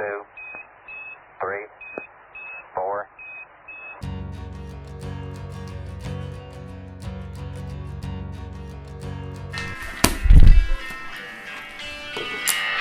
two, three, four.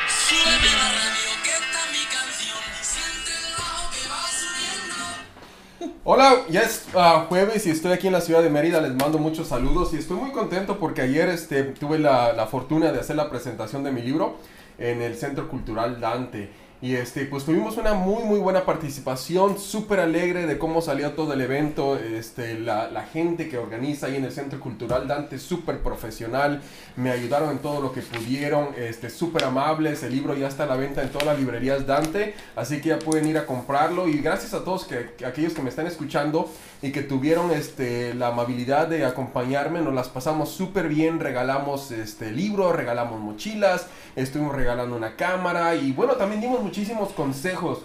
Súbeme la radio que está mi canción. Siente el bajo que va subiendo. Hola, ya es ah, jueves y estoy aquí en la ciudad de Mérida, les mando muchos saludos y estoy muy contento porque ayer este, tuve la, la fortuna de hacer la presentación de mi libro en el Centro Cultural Dante. Y este, pues tuvimos una muy muy buena participación, súper alegre de cómo salió todo el evento, este, la, la gente que organiza ahí en el Centro Cultural Dante, súper profesional, me ayudaron en todo lo que pudieron, este, súper amables, el libro ya está a la venta en todas las librerías Dante, así que ya pueden ir a comprarlo. Y gracias a todos que, que aquellos que me están escuchando y que tuvieron este, la amabilidad de acompañarme, nos las pasamos súper bien, regalamos este, libros, regalamos mochilas, estuvimos regalando una cámara y bueno, también dimos muchísimos consejos.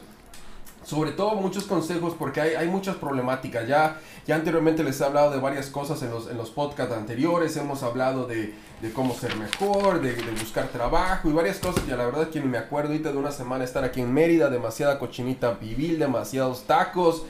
Sobre todo muchos consejos porque hay, hay muchas problemáticas. Ya, ya anteriormente les he hablado de varias cosas en los, en los podcasts anteriores. Hemos hablado de, de cómo ser mejor, de, de buscar trabajo y varias cosas. Ya la verdad es que ni me acuerdo ahorita de una semana estar aquí en Mérida. Demasiada cochinita pibil, demasiados tacos.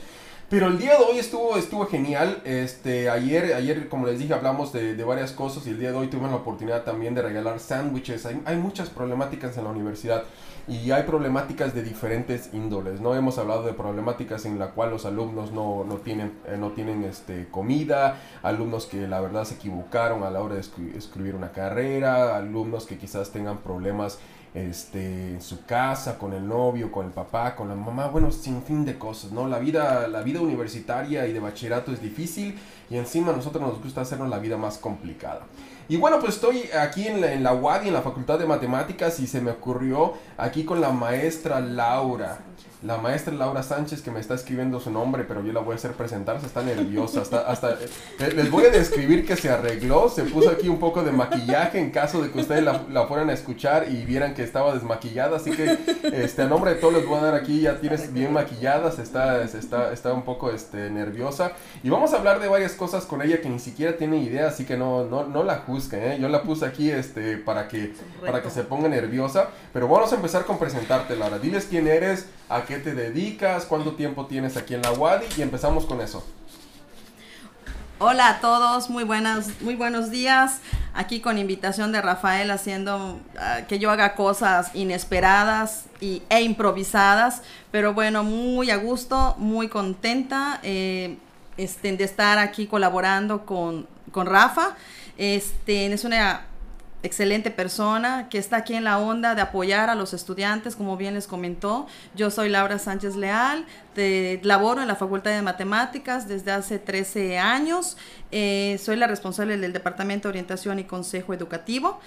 Pero el día de hoy estuvo, estuvo genial. Este, ayer, ayer, como les dije, hablamos de, de varias cosas y el día de hoy tuvimos la oportunidad también de regalar sándwiches. Hay, hay muchas problemáticas en la universidad y hay problemáticas de diferentes índoles. No hemos hablado de problemáticas en la cual los alumnos no, no tienen, eh, no tienen este, comida, alumnos que la verdad se equivocaron a la hora de escri- escribir una carrera, alumnos que quizás tengan problemas este, en su casa, con el novio, con el papá, con la mamá, bueno, sin fin de cosas, ¿no? La vida, la vida universitaria y de bachillerato es difícil y encima a nosotros nos gusta hacernos la vida más complicada. Y bueno, pues estoy aquí en la, en la UADI, en la Facultad de Matemáticas, y se me ocurrió aquí con la maestra Laura. La maestra Laura Sánchez que me está escribiendo su nombre, pero yo la voy a hacer presentar, se está nerviosa, hasta, hasta eh, les voy a describir que se arregló, se puso aquí un poco de maquillaje en caso de que ustedes la, la fueran a escuchar y vieran que estaba desmaquillada, así que este, a nombre de todos les voy a dar aquí, ya tienes bien maquillada, se está, está, está un poco este, nerviosa. Y vamos a hablar de varias cosas con ella que ni siquiera tiene idea, así que no, no, no la juzguen, ¿eh? yo la puse aquí este, para, que, para que se ponga nerviosa, pero vamos a empezar con presentarte Laura, diles quién eres, a qué te dedicas, cuánto tiempo tienes aquí en la UADI y empezamos con eso. Hola a todos, muy buenas, muy buenos días. Aquí con invitación de Rafael haciendo ah, que yo haga cosas inesperadas y, e improvisadas, pero bueno, muy a gusto, muy contenta eh, este, de estar aquí colaborando con, con Rafa. Este, es una excelente persona que está aquí en la onda de apoyar a los estudiantes, como bien les comentó. Yo soy Laura Sánchez Leal, de, laboro en la Facultad de Matemáticas desde hace 13 años. Eh, soy la responsable del Departamento de Orientación y Consejo Educativo,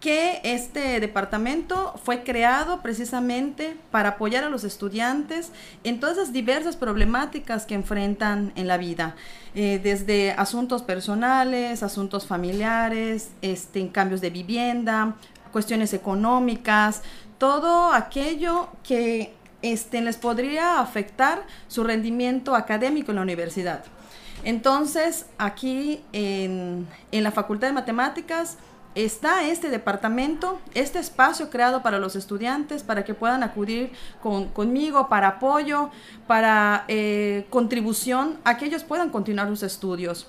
que este departamento fue creado precisamente para apoyar a los estudiantes en todas las diversas problemáticas que enfrentan en la vida, eh, desde asuntos personales, asuntos familiares, este, en cambios de vivienda, cuestiones económicas, todo aquello que este, les podría afectar su rendimiento académico en la universidad. Entonces, aquí en, la Facultad de Matemáticas está este departamento, este espacio creado para los estudiantes, para que puedan acudir con, conmigo para apoyo, para eh, contribución, a que ellos puedan continuar sus estudios.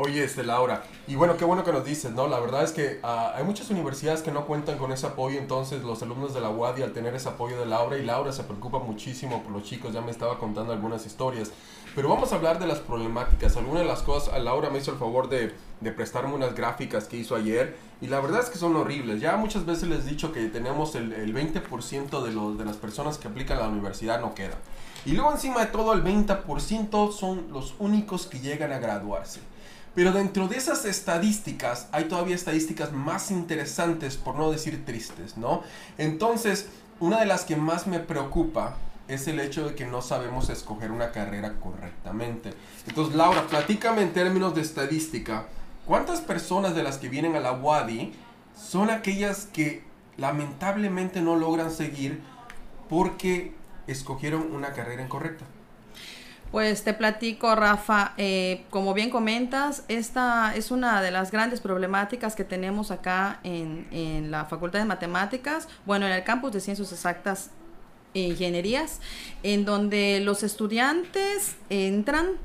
Oye, este, Laura, y bueno, qué bueno que nos dices, ¿no? La verdad es que ah, hay muchas universidades que no cuentan con ese apoyo, entonces los alumnos de la UADI al tener ese apoyo de Laura, y Laura se preocupa muchísimo por los chicos, ya me estaba contando algunas historias, pero vamos a hablar de las problemáticas. Algunas de las cosas, a Laura me hizo el favor de, de prestarme unas gráficas que hizo ayer, y la verdad es que son horribles. Ya muchas veces les he dicho que tenemos el, el 20% de, los, de las personas que aplican a la universidad no quedan. Y luego encima de todo el 20% son los únicos que llegan a graduarse. Pero dentro de esas estadísticas hay todavía estadísticas más interesantes, por no decir tristes, ¿no? Entonces, una de las que más me preocupa es el hecho de que no sabemos escoger una carrera correctamente. Entonces, Laura, platícame en términos de estadística, ¿cuántas personas de las que vienen a la WADI son aquellas que lamentablemente no logran seguir porque escogieron una carrera incorrecta? Pues te platico, Rafa, eh, como bien comentas, esta es una de las grandes problemáticas que tenemos acá en, en, la Facultad de Matemáticas, bueno, en el campus de Ciencias Exactas ingenierías, en donde los estudiantes entran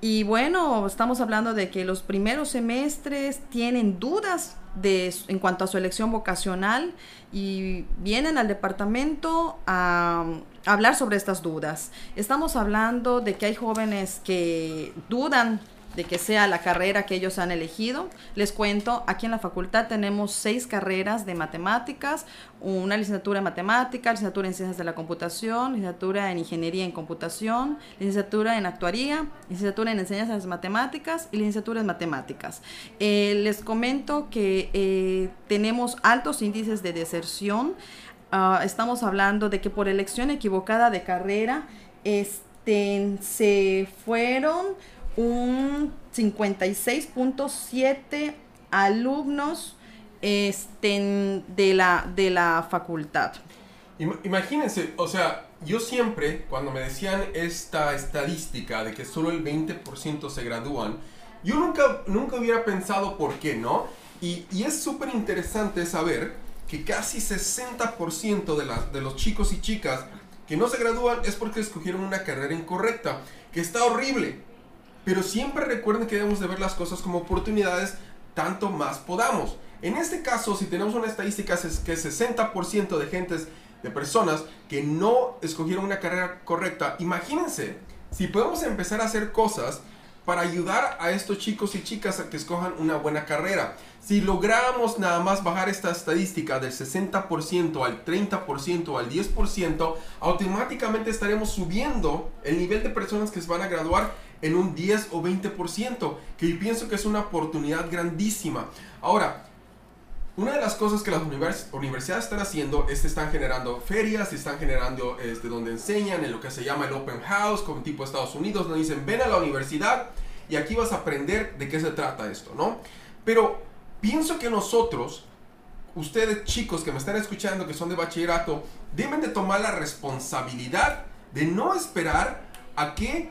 y bueno, estamos hablando de que los primeros semestres tienen dudas de, en cuanto a su elección vocacional y vienen al departamento a, a hablar sobre estas dudas. Estamos hablando de que hay jóvenes que dudan de que sea la carrera que ellos han elegido. Les cuento, aquí en la facultad tenemos seis carreras de matemáticas, una licenciatura en matemáticas, licenciatura en ciencias de la computación, licenciatura en ingeniería en computación, licenciatura en actuaría, licenciatura en enseñanzas matemáticas y licenciatura en matemáticas. Eh, les comento que eh, tenemos altos índices de deserción. Uh, estamos hablando de que por elección equivocada de carrera, este, se fueron un 56.7 alumnos este, de, la, de la facultad. Imagínense, o sea, yo siempre, cuando me decían esta estadística de que solo el 20% se gradúan, yo nunca, nunca hubiera pensado por qué, ¿no? Y, y es súper interesante saber que casi 60% de, de los chicos y chicas que no se gradúan es porque escogieron una carrera incorrecta, que está horrible. Pero siempre recuerden que debemos de ver las cosas como oportunidades tanto más podamos. En este caso, si tenemos una estadística es que 60% de gentes, de personas que no escogieron una carrera correcta, imagínense, si podemos empezar a hacer cosas para ayudar a estos chicos y chicas a que escojan una buena carrera. Si logramos nada más bajar esta estadística del 60% al 30% al 10%, automáticamente estaremos subiendo el nivel de personas que se van a graduar en un 10 o 20%, que yo pienso que es una oportunidad grandísima. Ahora, una de las cosas que las universidades están haciendo es que están generando ferias, están generando este, donde enseñan en lo que se llama el Open House, como tipo Estados Unidos, donde dicen, ven a la universidad y aquí vas a aprender de qué se trata esto, ¿no? Pero pienso que nosotros, ustedes chicos que me están escuchando, que son de bachillerato, deben de tomar la responsabilidad de no esperar a que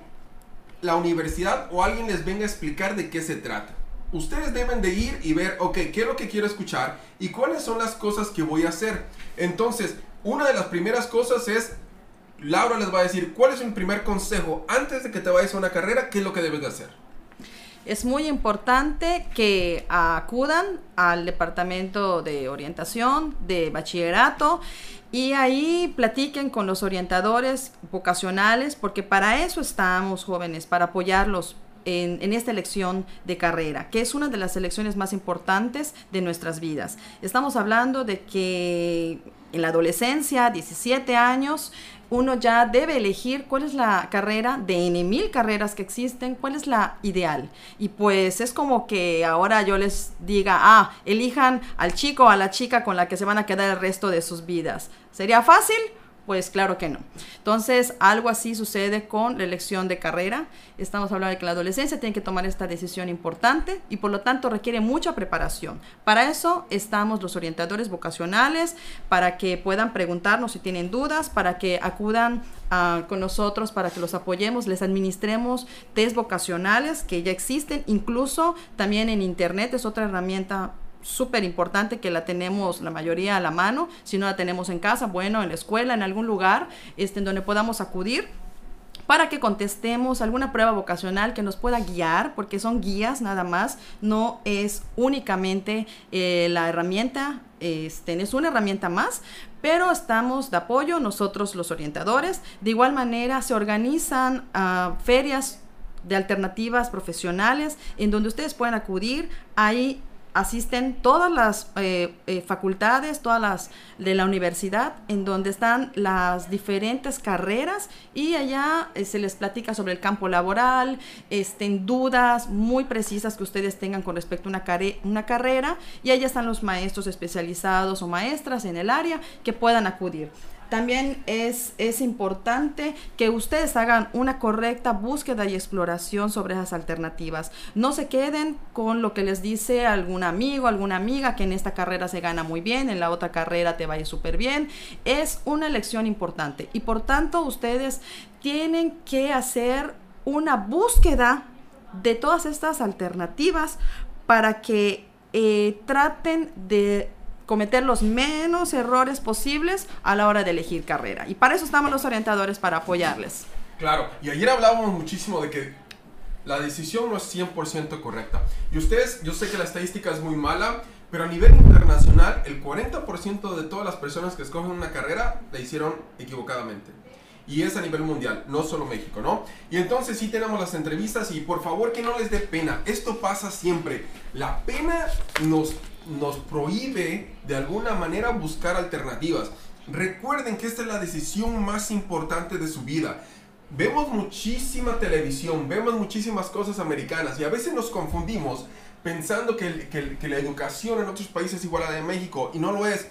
la universidad o alguien les venga a explicar de qué se trata. Ustedes deben de ir y ver, ok, ¿qué es lo que quiero escuchar? ¿Y cuáles son las cosas que voy a hacer? Entonces, una de las primeras cosas es, Laura les va a decir, ¿cuál es un primer consejo antes de que te vayas a una carrera? ¿Qué es lo que debes de hacer? Es muy importante que acudan al departamento de orientación, de bachillerato y ahí platiquen con los orientadores vocacionales, porque para eso estamos jóvenes, para apoyarlos en, esta elección de carrera, que es una de las elecciones más importantes de nuestras vidas. Estamos hablando de que en la adolescencia, 17 años, uno ya debe elegir cuál es la carrera de N mil carreras que existen, cuál es la ideal. Y pues es como que ahora yo les diga, ah, elijan al chico o a la chica con la que se van a quedar el resto de sus vidas. ¿Sería fácil? Pues claro que no. Entonces, algo así sucede con la elección de carrera. Estamos hablando de que la adolescencia tiene que tomar esta decisión importante y por lo tanto requiere mucha preparación. Para eso estamos los orientadores vocacionales, para que puedan preguntarnos si tienen dudas, para que acudan uh, con nosotros, para que los apoyemos, les administremos test vocacionales que ya existen, incluso también en Internet es otra herramienta súper importante que la tenemos la mayoría a la mano, si no la tenemos en casa, bueno, en la escuela, en algún lugar este, en donde podamos acudir para que contestemos alguna prueba vocacional que nos pueda guiar, porque son guías nada más, no es únicamente eh, la herramienta, este, es una herramienta más, pero estamos de apoyo nosotros los orientadores. De igual manera se organizan uh, ferias de alternativas profesionales en donde ustedes pueden acudir. Hay asisten todas las eh, eh, facultades, todas las de la universidad, en donde están las diferentes carreras y allá eh, se les platica sobre el campo laboral, estén dudas muy precisas que ustedes tengan con respecto a una, una carrera y allá están los maestros especializados o maestras en el área que puedan acudir. También es, es importante que ustedes hagan una correcta búsqueda y exploración sobre esas alternativas. No se queden con lo que les dice algún amigo, alguna amiga, que en esta carrera se gana muy bien, en la otra carrera te vaya súper bien. Es una elección importante y por tanto ustedes tienen que hacer una búsqueda de todas estas alternativas para que eh, traten de cometer los menos errores posibles a la hora de elegir carrera. Y para eso estamos los orientadores, para apoyarles. Claro, y ayer hablábamos muchísimo de que la decisión no es 100% correcta. Y ustedes, yo sé que la estadística es muy mala, pero a nivel internacional, el 40% de todas las personas que escogen una carrera la hicieron equivocadamente. Y es a nivel mundial, no solo México, ¿no? Y entonces sí tenemos las entrevistas y por favor que no les dé pena. Esto pasa siempre. La pena nos, nos prohíbe de alguna manera buscar alternativas. Recuerden que esta es la decisión más importante de su vida. Vemos muchísima televisión, vemos muchísimas cosas americanas y a veces nos confundimos pensando que, la educación en otros países es igual a la de México y no lo es.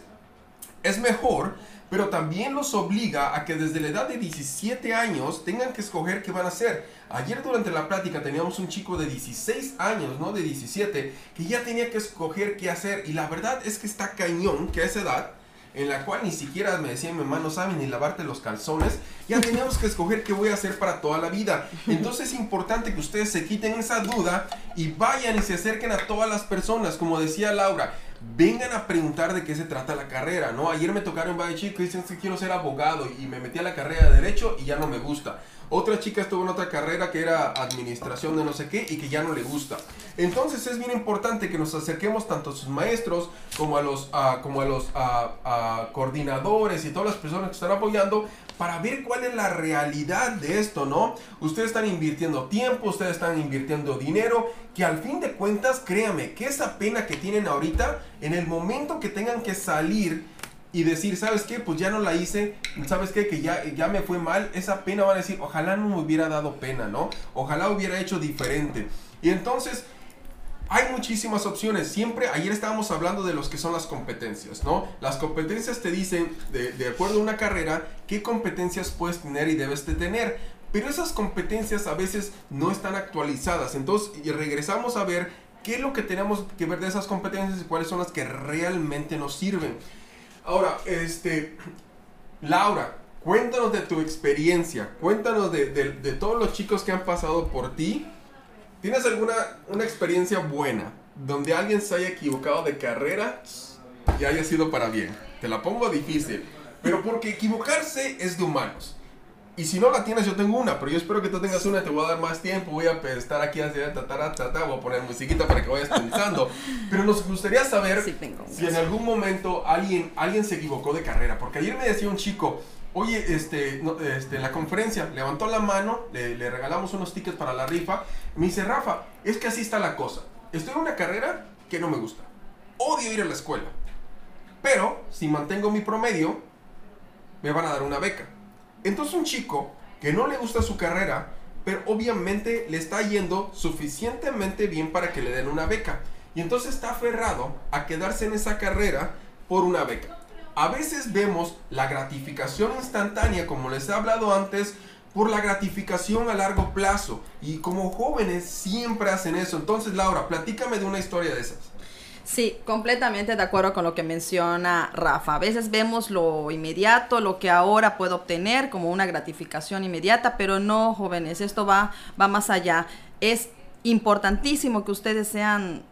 Es mejor, pero también los obliga a que desde la edad de 17 años tengan que escoger qué van a hacer. Ayer durante la plática teníamos un chico de 16 años, no de 17, que ya tenía que escoger qué hacer y la verdad es que está cañón que a esa edad en la cual ni siquiera me decía mi mamá no sabe ni lavarte los calzones, ya teníamos que escoger qué voy a hacer para toda la vida. Entonces es importante que ustedes se quiten esa duda y vayan y se acerquen a todas las personas, como decía Laura. Vengan a preguntar de qué se trata la carrera, ¿no? Ayer me tocaron varios chicos y dicen que quiero ser abogado y me metí a la carrera de Derecho y ya no me gusta. Otra chica estuvo en otra carrera que era administración de no sé qué y que ya no le gusta. Entonces es bien importante que nos acerquemos tanto a sus maestros como a los, como a los coordinadores y todas las personas que están apoyando para ver cuál es la realidad de esto, ¿no? Ustedes están invirtiendo tiempo, ustedes están invirtiendo dinero, que al fin de cuentas, créame, que esa pena que tienen ahorita, en el momento que tengan que salir y decir, ¿sabes qué? Pues ya no la hice, ¿sabes qué? Que ya, ya me fue mal, esa pena van a decir, ojalá no me hubiera dado pena, ¿no? Ojalá hubiera hecho diferente. Y entonces, hay muchísimas opciones. Siempre, ayer estábamos hablando de los que son las competencias, ¿no? Las competencias te dicen, de, acuerdo a una carrera, qué competencias puedes tener y debes de tener. Pero esas competencias a veces no están actualizadas. Entonces, regresamos a ver qué es lo que tenemos que ver de esas competencias y cuáles son las que realmente nos sirven. Ahora, este, Laura, cuéntanos de tu experiencia, cuéntanos de todos los chicos que han pasado por ti. ¿Tienes alguna una experiencia buena donde alguien se haya equivocado de carrera y haya sido para bien? Te la pongo difícil, pero porque equivocarse es de humanos. Y si no la tienes, yo tengo una, pero yo espero que tú tengas una, te voy a dar más tiempo, voy a estar aquí así, tatara, tatara, voy a poner musiquita para que vayas pensando. Pero nos gustaría saber Sí, si en algún momento alguien, alguien se equivocó de carrera. Porque ayer me decía un chico, oye, este, este, en la conferencia levantó la mano, le, le regalamos unos tickets para la rifa. Me dice, Rafa, es que así está la cosa. Estoy en una carrera que no me gusta. Odio ir a la escuela. Pero si mantengo mi promedio, me van a dar una beca. Entonces un chico que no le gusta su carrera, pero obviamente le está yendo suficientemente bien para que le den una beca. Y entonces está aferrado a quedarse en esa carrera por una beca. A veces vemos la gratificación instantánea, como les he hablado antes, por la gratificación a largo plazo. Y como jóvenes siempre hacen eso. Entonces, Laura, platícame de una historia de esas. Sí, completamente de acuerdo con lo que menciona Rafa. A veces vemos lo inmediato, lo que ahora puedo obtener como una gratificación inmediata, pero no, jóvenes, esto va, va más allá. Es importantísimo que ustedes sean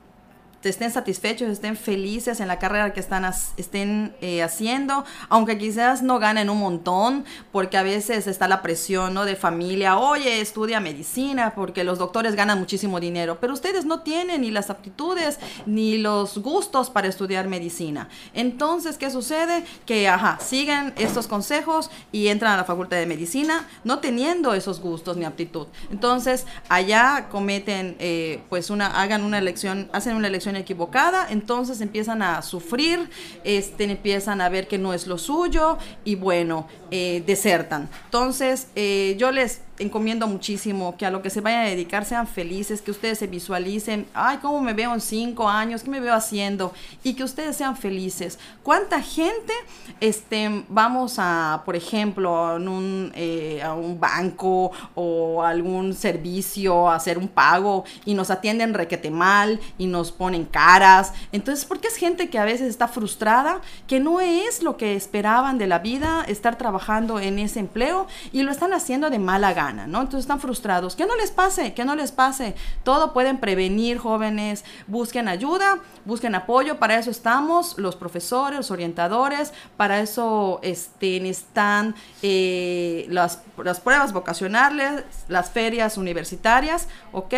estén satisfechos, estén felices en la carrera que están estén eh, haciendo, aunque quizás no ganen un montón, porque a veces está la presión ¿no? de familia, oye, estudia medicina, porque los doctores ganan muchísimo dinero, pero ustedes no tienen ni las aptitudes ni los gustos para estudiar medicina. Entonces, ¿qué sucede? Que, ajá, siguen estos consejos y entran a la facultad de medicina no teniendo esos gustos ni aptitud. Entonces, allá cometen, eh, pues, una, hagan una elección, hacen una elección equivocada, entonces empiezan a sufrir, este, empiezan a ver que no es lo suyo y bueno, eh, desertan. Entonces, eh, yo les encomiendo muchísimo que a lo que se vayan a dedicar sean felices, que ustedes se visualicen, ay, ¿cómo me veo en cinco años? ¿Qué me veo haciendo? Y que ustedes sean felices. ¿Cuánta gente este, vamos a, por ejemplo, en un, eh, a un banco o algún servicio a hacer un pago y nos atienden requete mal y nos ponen caras? Entonces, porque es gente que a veces está frustrada, que no es lo que esperaban de la vida, estar trabajando en ese empleo y lo están haciendo de mala gana. ¿No? Entonces están frustrados. Que no les pase, que no les pase. Todo pueden prevenir, jóvenes. Busquen ayuda, busquen apoyo. Para eso estamos los profesores, los orientadores. Para eso este, están eh, las, las pruebas vocacionales, las ferias universitarias, ¿ok?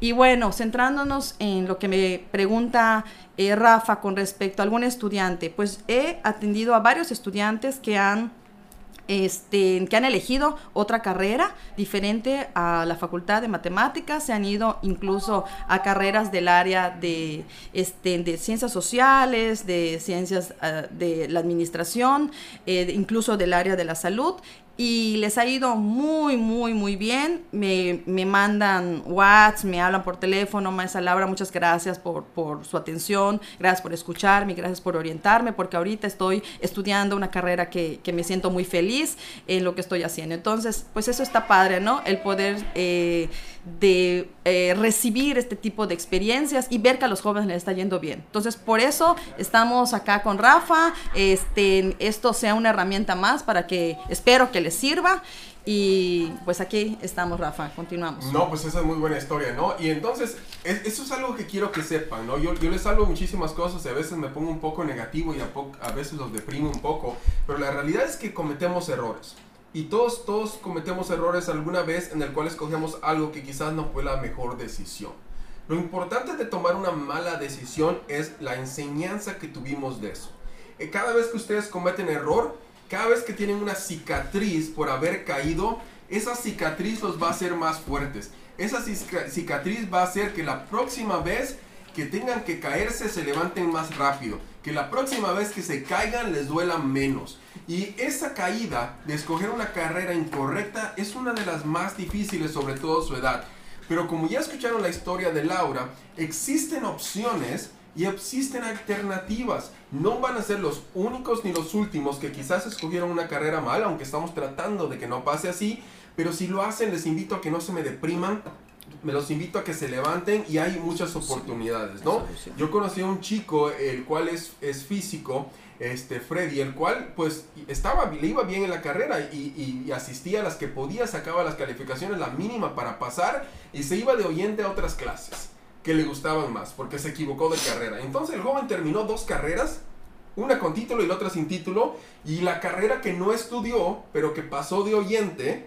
Y bueno, centrándonos en lo que me pregunta eh, Rafa con respecto a algún estudiante, pues he atendido a varios estudiantes que han este, que han elegido otra carrera diferente a la Facultad de Matemáticas, se han ido incluso a carreras del área de, este, de ciencias sociales, de ciencias uh, de la administración, eh, incluso del área de la salud, y les ha ido muy, muy, muy bien. Me, me mandan WhatsApp, me hablan por teléfono, maestra Laura, muchas gracias por, por, su atención, gracias por escucharme, gracias por orientarme, porque ahorita estoy estudiando una carrera que, que me siento muy feliz en lo que estoy haciendo. Entonces, pues eso está padre, ¿no? El poder eh, de eh, recibir este tipo de experiencias y ver que a los jóvenes les está yendo bien. Entonces, por eso estamos acá con Rafa. Este, esto sea una herramienta más para que espero que les sirva. Y pues aquí estamos, Rafa, continuamos. No, pues esa es muy buena historia, ¿no? Y entonces, es, eso es algo que quiero que sepan, ¿no? Yo, yo les hablo muchísimas cosas y a veces me pongo un poco negativo y a, a veces los deprimo un poco, pero la realidad es que cometemos errores. Y todos, todos cometemos errores alguna vez en el cual escogemos algo que quizás no fue la mejor decisión. Lo importante de tomar una mala decisión es la enseñanza que tuvimos de eso. Cada vez que ustedes cometen error, cada vez que tienen una cicatriz por haber caído, esa cicatriz los va a hacer más fuertes. Esa cicatriz va a hacer que la próxima vez que tengan que caerse se levanten más rápido. Que la próxima vez que se caigan les duela menos. Y esa caída de escoger una carrera incorrecta es una de las más difíciles, sobre todo su edad. Pero como ya escucharon la historia de Laura, existen opciones y existen alternativas. No van a ser los únicos ni los últimos que quizás escogieron una carrera mal, aunque estamos tratando de que no pase así. Pero si lo hacen, les invito a que no se me depriman. Me los invito a que se levanten y hay muchas oportunidades, ¿no? Yo conocí a un chico, el cual es, es físico, este Freddy, el cual pues estaba, le iba bien en la carrera y, y, asistía a las que podía, sacaba las calificaciones, la mínima para pasar y se iba de oyente a otras clases que le gustaban más porque se equivocó de carrera. Entonces el joven terminó dos carreras, una con título y la otra sin título, y la carrera que no estudió, pero que pasó de oyente,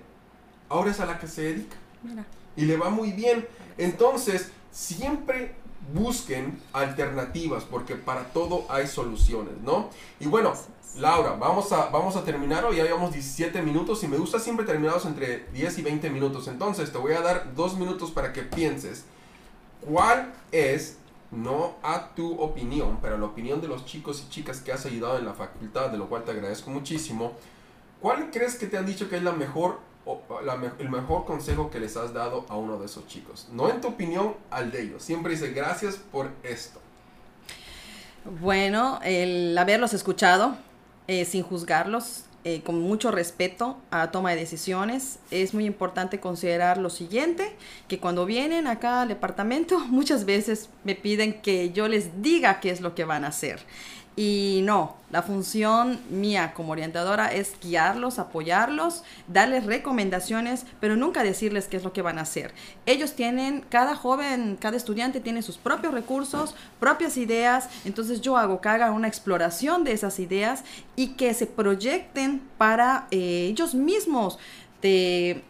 ahora es a la que se dedica. Mira. Y le va muy bien. Entonces, siempre busquen alternativas porque para todo hay soluciones, ¿no? Y bueno, Laura, vamos a, vamos a terminar hoy, ya llevamos 17 minutos y me gusta siempre terminados entre 10 y 20 minutos. Entonces, te voy a dar dos minutos para que pienses cuál es, no a tu opinión, pero a la opinión de los chicos y chicas que has ayudado en la facultad, de lo cual te agradezco muchísimo. ¿Cuál crees que te han dicho que es la mejor el mejor consejo que les has dado a uno de esos chicos. No en tu opinión, al de ellos. Siempre dice gracias por esto. Bueno, el haberlos escuchado eh, sin juzgarlos, eh, con mucho respeto a la toma de decisiones. Es muy importante considerar lo siguiente, que cuando vienen acá al departamento muchas veces me piden que yo les diga qué es lo que van a hacer. Y no, la función mía como orientadora es guiarlos, apoyarlos, darles recomendaciones, pero nunca decirles qué es lo que van a hacer. Ellos tienen, cada joven, cada estudiante tiene sus propios recursos, propias ideas, entonces yo hago que hagan una exploración de esas ideas y que se proyecten para eh, ellos mismos de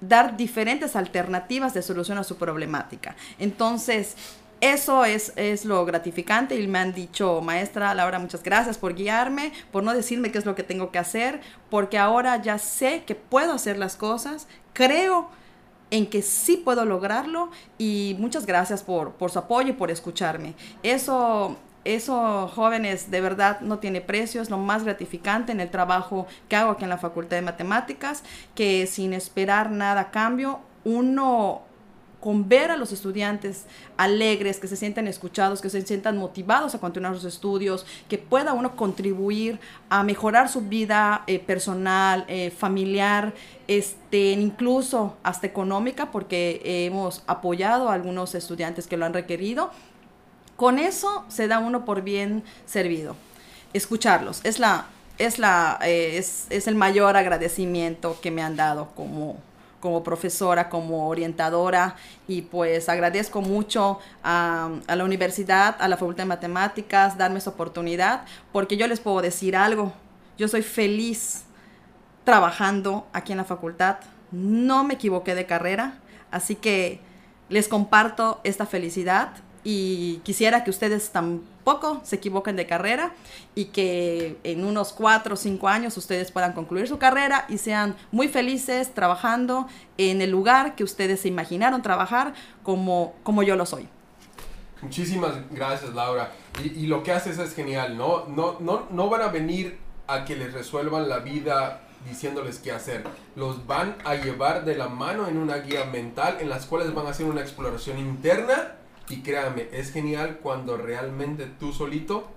dar diferentes alternativas de solución a su problemática. Entonces, eso es, es lo gratificante y me han dicho, maestra Laura, muchas gracias por guiarme, por no decirme qué es lo que tengo que hacer, porque ahora ya sé que puedo hacer las cosas, creo en que sí puedo lograrlo y muchas gracias por, por su apoyo y por escucharme. Eso eso, jóvenes, de verdad no tiene precio, es lo más gratificante en el trabajo que hago aquí en la Facultad de Matemáticas, que sin esperar nada a cambio, uno con ver a los estudiantes alegres, que se sientan escuchados, que se sientan motivados a continuar sus estudios, que pueda uno contribuir a mejorar su vida eh, personal, eh, familiar, este, incluso hasta económica, porque hemos apoyado a algunos estudiantes que lo han requerido. Con eso se da uno por bien servido. Escucharlos es la es la eh, es, es el mayor agradecimiento que me han dado como como profesora, como orientadora y pues agradezco mucho a, la universidad, a la Facultad de Matemáticas, darme esa oportunidad, porque yo les puedo decir algo, yo soy feliz trabajando aquí en la facultad, no me equivoqué de carrera, así que les comparto esta felicidad y quisiera que ustedes tampoco se equivoquen de carrera y que en unos cuatro o cinco años ustedes puedan concluir su carrera y sean muy felices trabajando en el lugar que ustedes se imaginaron trabajar como, como yo lo soy. Muchísimas gracias, Laura. Y, y lo que haces es genial, ¿no? No, no, no van a venir a que les resuelvan la vida diciéndoles qué hacer. Los van a llevar de la mano en una guía mental en las cuales van a hacer una exploración interna y créanme, es genial cuando realmente tú solito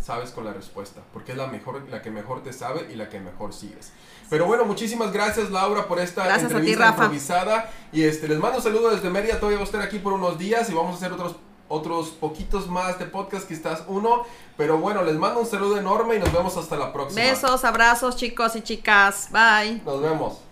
sabes con la respuesta, porque es la mejor, la que mejor te sabe y la que mejor sigues. Pero bueno, muchísimas gracias Laura por esta Gracias a ti, entrevista improvisada y este les mando un saludo desde Mérida, todavía voy a estar aquí por unos días y vamos a hacer otros otros poquitos más de podcast, quizás uno, pero bueno, les mando un saludo enorme y nos vemos hasta la próxima. Besos, abrazos chicos y chicas. Bye. Nos vemos.